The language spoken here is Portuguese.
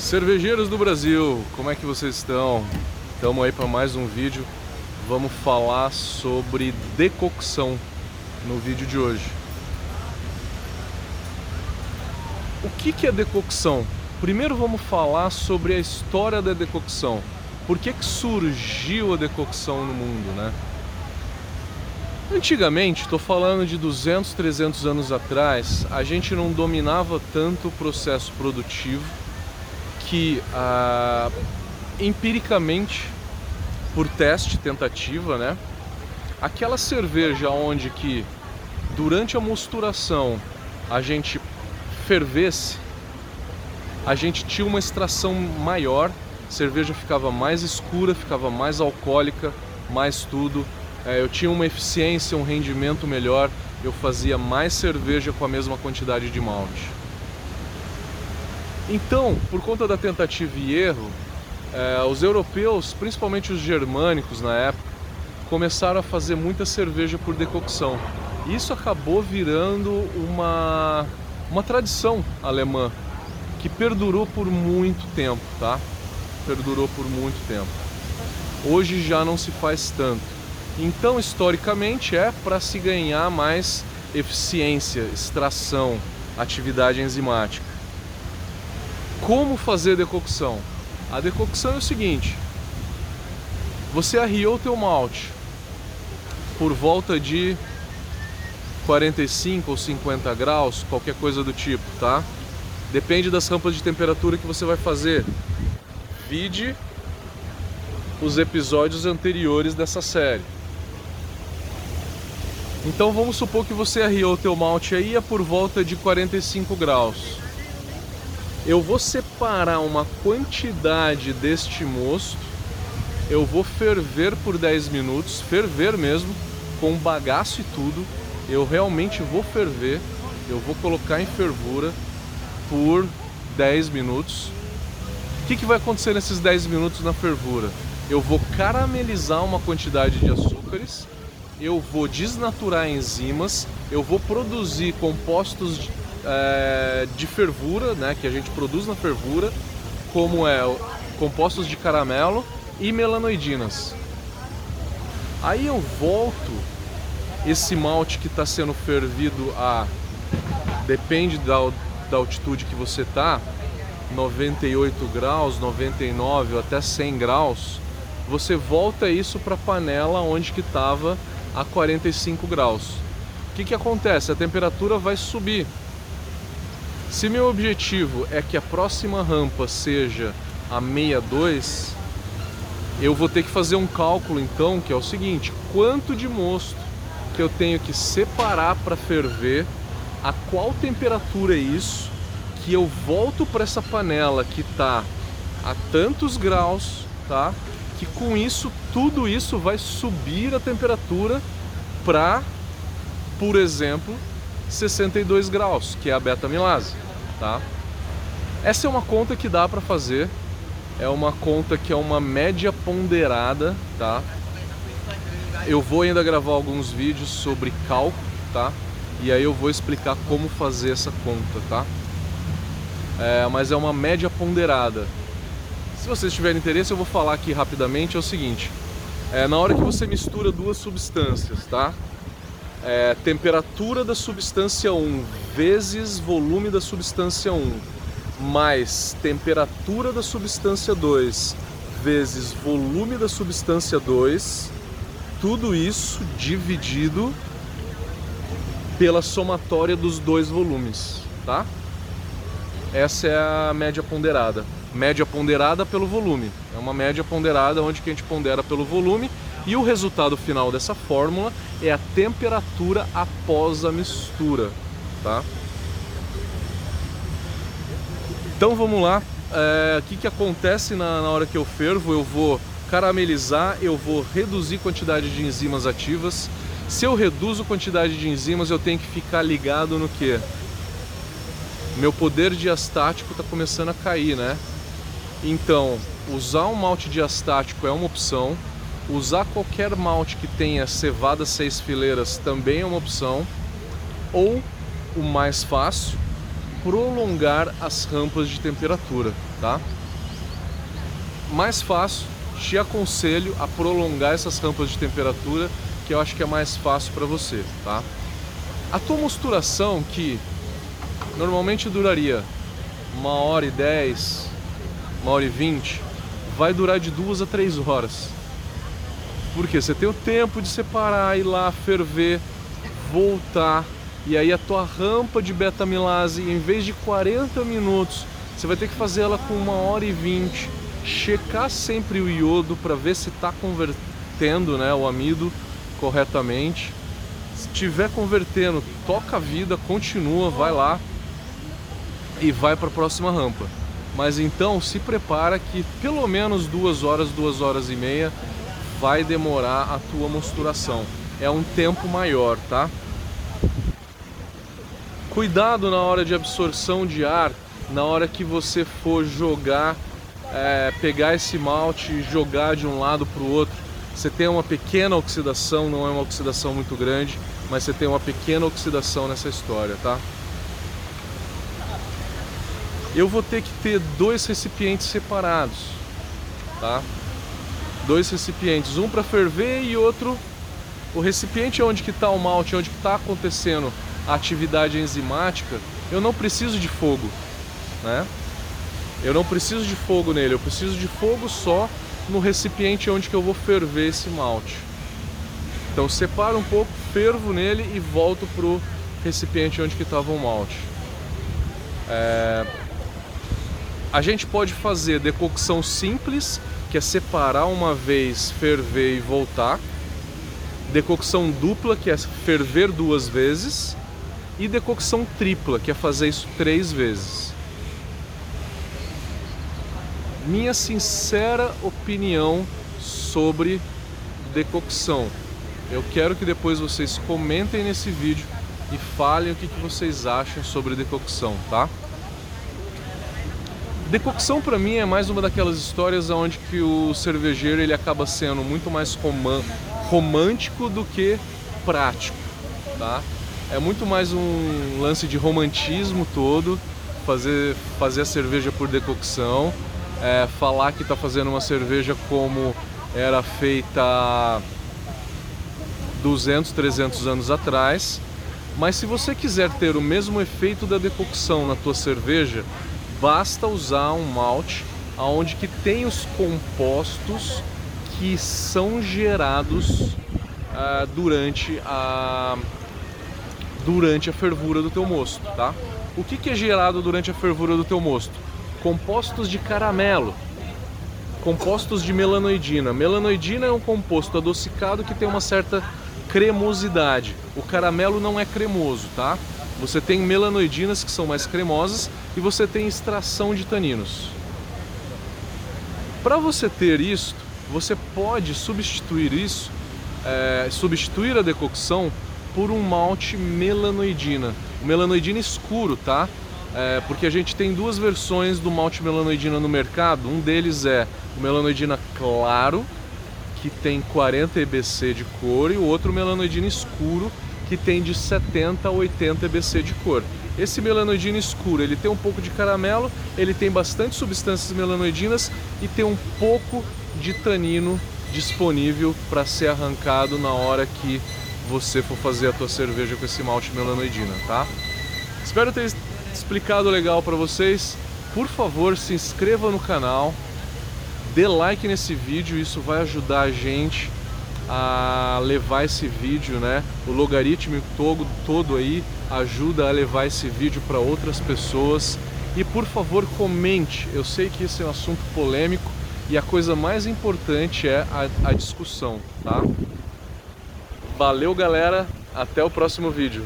Cervejeiros do Brasil, como é que vocês estão? Estamos aí para mais um vídeo. Vamos falar sobre decocção no vídeo de hoje. O que, que é decocção? Primeiro vamos falar sobre a história da decocção. Por que, que surgiu a decocção no mundo, né? Antigamente, estou falando de 200, 300 anos atrás, a gente não dominava tanto o processo produtivo que ah, empiricamente, por teste, tentativa, né? Aquela cerveja onde que durante a mosturação a gente fervesse, a gente tinha uma extração maior, a cerveja ficava mais escura, ficava mais alcoólica, mais tudo é, eu tinha uma eficiência, um rendimento melhor, eu fazia mais cerveja com a mesma quantidade de malte. Então, por conta da tentativa e erro, é, os europeus, principalmente os germânicos na época, começaram a fazer muita cerveja por decocção. Isso acabou virando uma, uma tradição alemã que perdurou por muito tempo, tá? Perdurou por muito tempo. Hoje já não se faz tanto. Então, historicamente, é para se ganhar mais eficiência, extração, atividade enzimática. Como fazer decocção? A decocção é o seguinte: você arriou o teu malte por volta de 45 ou 50 graus, qualquer coisa do tipo, tá? Depende das rampas de temperatura que você vai fazer. Vide os episódios anteriores dessa série. Então vamos supor que você arriou o teu malte aí a por volta de 45 graus. Eu vou separar uma quantidade deste mosto, eu vou ferver por 10 minutos, ferver mesmo, com bagaço e tudo. Eu realmente vou ferver, eu vou colocar em fervura por 10 minutos. O que, que vai acontecer nesses 10 minutos na fervura? Eu vou caramelizar uma quantidade de açúcares eu vou desnaturar enzimas, eu vou produzir compostos é, de fervura, né, que a gente produz na fervura, como é compostos de caramelo e melanoidinas. Aí eu volto esse malte que está sendo fervido a depende da, da altitude que você tá, 98 graus, 99 ou até 100 graus, você volta isso para a panela onde que estava a 45 graus. O que, que acontece? A temperatura vai subir. Se meu objetivo é que a próxima rampa seja a 62, eu vou ter que fazer um cálculo então, que é o seguinte: quanto de mosto que eu tenho que separar para ferver, a qual temperatura é isso, que eu volto para essa panela que está a tantos graus, tá? que com isso, tudo isso vai subir a temperatura para, por exemplo, 62 graus, que é a beta-amilase, tá? Essa é uma conta que dá para fazer, é uma conta que é uma média ponderada, tá? Eu vou ainda gravar alguns vídeos sobre cálculo, tá? E aí eu vou explicar como fazer essa conta, tá? É, mas é uma média ponderada. Se vocês tiverem interesse, eu vou falar aqui rapidamente. É o seguinte: é, na hora que você mistura duas substâncias, tá? É, temperatura da substância 1 vezes volume da substância 1 mais temperatura da substância 2 vezes volume da substância 2, tudo isso dividido pela somatória dos dois volumes, tá? Essa é a média ponderada média ponderada pelo volume. É uma média ponderada onde que a gente pondera pelo volume e o resultado final dessa fórmula é a temperatura após a mistura, tá? Então vamos lá, é, o que, que acontece na, na hora que eu fervo? Eu vou caramelizar, eu vou reduzir quantidade de enzimas ativas. Se eu reduzo quantidade de enzimas, eu tenho que ficar ligado no que? Meu poder diastático está começando a cair, né? Então, usar um malte diastático é uma opção. Usar qualquer malte que tenha cevada seis fileiras também é uma opção. Ou o mais fácil, prolongar as rampas de temperatura, tá? Mais fácil, te aconselho a prolongar essas rampas de temperatura, que eu acho que é mais fácil para você, tá? A tua mosturação, que normalmente duraria uma hora e dez, uma hora e vinte, vai durar de duas a três horas. Porque você tem o tempo de separar, ir lá, ferver, voltar, e aí a tua rampa de beta-milase, em vez de 40 minutos, você vai ter que fazer ela com uma hora e vinte, checar sempre o iodo para ver se está convertendo né, o amido corretamente. Se estiver convertendo, toca a vida, continua, vai lá e vai para a próxima rampa. Mas então se prepara que pelo menos duas horas, duas horas e meia vai demorar a tua mosturação. É um tempo maior, tá? Cuidado na hora de absorção de ar, na hora que você for jogar, é, pegar esse malte e jogar de um lado para o outro. Você tem uma pequena oxidação, não é uma oxidação muito grande, mas você tem uma pequena oxidação nessa história, tá? Eu vou ter que ter dois recipientes separados, tá? Dois recipientes, um para ferver e outro o recipiente onde que está o malte, onde que está acontecendo a atividade enzimática, eu não preciso de fogo, né? Eu não preciso de fogo nele, eu preciso de fogo só no recipiente onde que eu vou ferver esse malte. Então separo um pouco, fervo nele e volto pro recipiente onde que estava o malte. É... A gente pode fazer decocção simples, que é separar uma vez, ferver e voltar. Decocção dupla, que é ferver duas vezes. E decocção tripla, que é fazer isso três vezes. Minha sincera opinião sobre decocção. Eu quero que depois vocês comentem nesse vídeo e falem o que, vocês acham sobre decocção, tá? Decocção para mim é mais uma daquelas histórias onde que o cervejeiro ele acaba sendo muito mais romântico do que prático, tá? é muito mais um lance de romantismo todo, fazer, fazer a cerveja por decocção, é, falar que está fazendo uma cerveja como era feita 200, 300 anos atrás. Mas se você quiser ter o mesmo efeito da decocção na tua cerveja, basta usar um malte aonde que tem os compostos que são gerados uh, durante a, durante a fervura do teu mosto, tá? O que, que é gerado durante a fervura do teu mosto? Compostos de caramelo, compostos de melanoidina. Melanoidina é um composto adocicado que tem uma certa cremosidade. O caramelo não é cremoso, tá? Você tem melanoidinas que são mais cremosas e você tem extração de taninos. Para você ter isso, você pode substituir isso, é, substituir a decocção por um malte melanoidina. O melanoidina escuro, tá? É, porque a gente tem duas versões do malte melanoidina no mercado. Um deles é o melanoidina claro, que tem 40 EBC de cor, e o outro melanoidina escuro, que tem de 70 a 80 EBC de cor. Esse melanoidina escuro, ele tem um pouco de caramelo, ele tem bastante substâncias melanoidinas e tem um pouco de tanino disponível para ser arrancado na hora que você for fazer a tua cerveja com esse malte melanoidina, tá? Espero ter explicado legal para vocês. Por favor, se inscreva no canal, dê like nesse vídeo, isso vai ajudar a gente a levar esse vídeo, né? O logaritmo todo, todo aí ajuda a levar esse vídeo para outras pessoas. E por favor, comente. Eu sei que esse é um assunto polêmico e a coisa mais importante é a, a discussão, tá? Valeu, galera. Até o próximo vídeo.